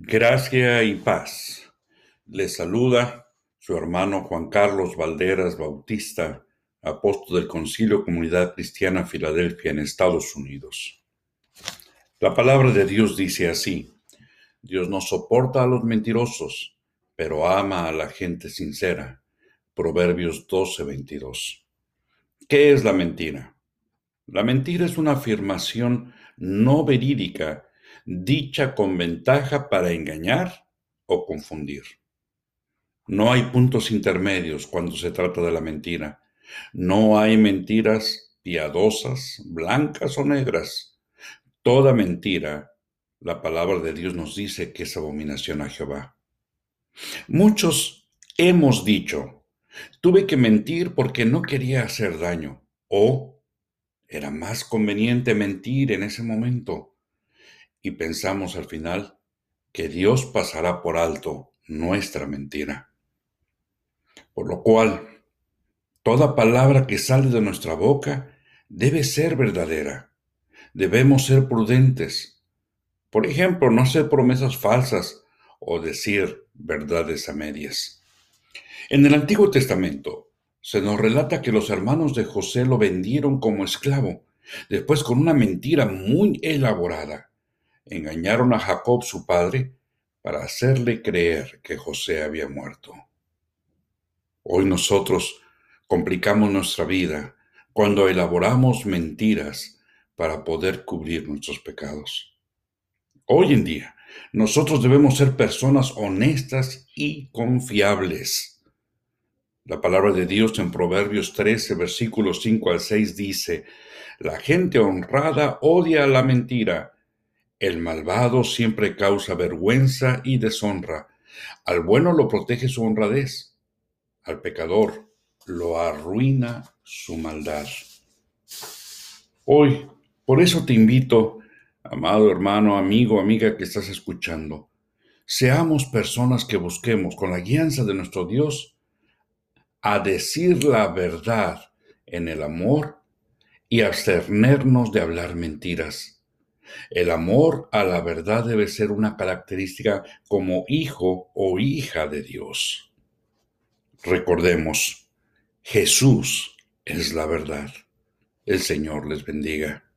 Gracia y paz. Les saluda su hermano Juan Carlos Valderas Bautista, apóstol del Concilio Comunidad Cristiana Filadelfia en Estados Unidos. La palabra de Dios dice así, Dios no soporta a los mentirosos, pero ama a la gente sincera. Proverbios 12:22. ¿Qué es la mentira? La mentira es una afirmación no verídica dicha con ventaja para engañar o confundir. No hay puntos intermedios cuando se trata de la mentira. No hay mentiras piadosas, blancas o negras. Toda mentira, la palabra de Dios nos dice que es abominación a Jehová. Muchos hemos dicho, tuve que mentir porque no quería hacer daño o era más conveniente mentir en ese momento y pensamos al final que Dios pasará por alto nuestra mentira. Por lo cual, toda palabra que sale de nuestra boca debe ser verdadera. Debemos ser prudentes. Por ejemplo, no hacer promesas falsas o decir verdades a medias. En el Antiguo Testamento se nos relata que los hermanos de José lo vendieron como esclavo, después con una mentira muy elaborada engañaron a Jacob su padre para hacerle creer que José había muerto. Hoy nosotros complicamos nuestra vida cuando elaboramos mentiras para poder cubrir nuestros pecados. Hoy en día, nosotros debemos ser personas honestas y confiables. La palabra de Dios en Proverbios 13, versículos 5 al 6 dice, La gente honrada odia la mentira, el malvado siempre causa vergüenza y deshonra. Al bueno lo protege su honradez. Al pecador lo arruina su maldad. Hoy, por eso te invito, amado hermano, amigo, amiga que estás escuchando, seamos personas que busquemos con la guianza de nuestro Dios a decir la verdad en el amor y abstenernos de hablar mentiras el amor a la verdad debe ser una característica como hijo o hija de Dios. Recordemos, Jesús es la verdad. El Señor les bendiga.